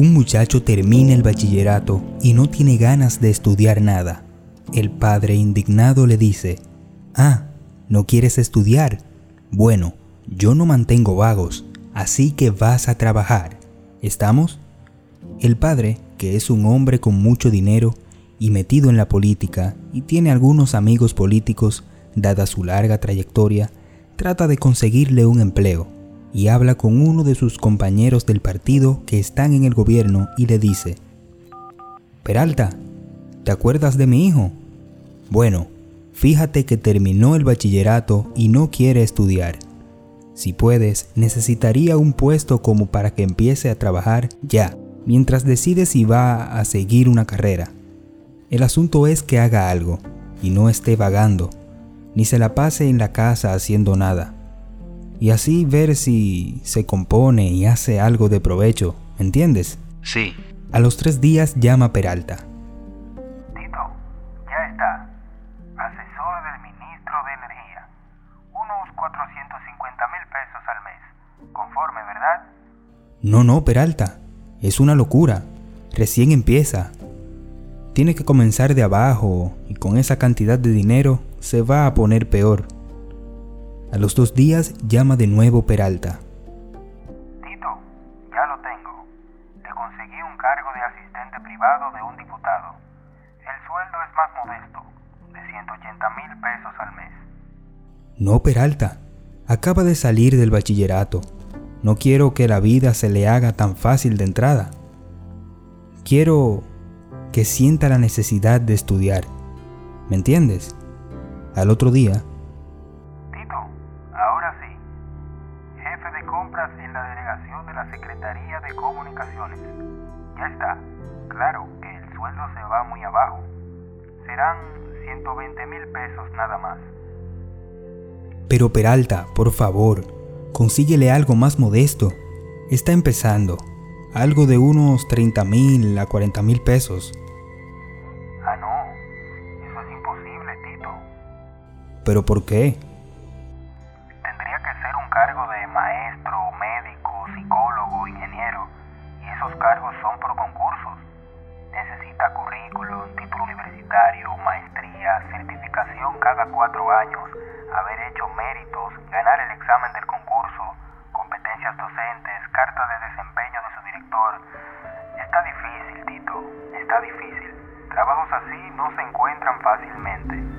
Un muchacho termina el bachillerato y no tiene ganas de estudiar nada. El padre indignado le dice, Ah, ¿no quieres estudiar? Bueno, yo no mantengo vagos, así que vas a trabajar. ¿Estamos? El padre, que es un hombre con mucho dinero y metido en la política y tiene algunos amigos políticos, dada su larga trayectoria, trata de conseguirle un empleo y habla con uno de sus compañeros del partido que están en el gobierno y le dice, Peralta, ¿te acuerdas de mi hijo? Bueno, fíjate que terminó el bachillerato y no quiere estudiar. Si puedes, necesitaría un puesto como para que empiece a trabajar ya, mientras decide si va a seguir una carrera. El asunto es que haga algo y no esté vagando, ni se la pase en la casa haciendo nada. Y así ver si se compone y hace algo de provecho, ¿entiendes? Sí. A los tres días llama Peralta. Tito, ya está. Asesor del ministro de Energía. Unos 450 mil pesos al mes. Conforme, ¿verdad? No, no, Peralta. Es una locura. Recién empieza. Tiene que comenzar de abajo y con esa cantidad de dinero se va a poner peor. A los dos días llama de nuevo Peralta. Tito, ya lo tengo. Le conseguí un cargo de asistente privado de un diputado. El sueldo es más modesto, de 180 mil pesos al mes. No, Peralta. Acaba de salir del bachillerato. No quiero que la vida se le haga tan fácil de entrada. Quiero que sienta la necesidad de estudiar. ¿Me entiendes? Al otro día, Secretaría de Comunicaciones. Ya está. Claro que el sueldo se va muy abajo. Serán 120 mil pesos nada más. pero Peralta, por favor, consíguele algo más modesto. Está empezando. Algo de unos 30 mil a 40 mil pesos. Ah, no. Eso es imposible, Tito. ¿Pero por qué? Esos cargos son por concursos. Necesita currículum, título universitario, maestría, certificación cada cuatro años, haber hecho méritos, ganar el examen del concurso, competencias docentes, carta de desempeño de su director. Está difícil, Tito. Está difícil. Trabajos así no se encuentran fácilmente.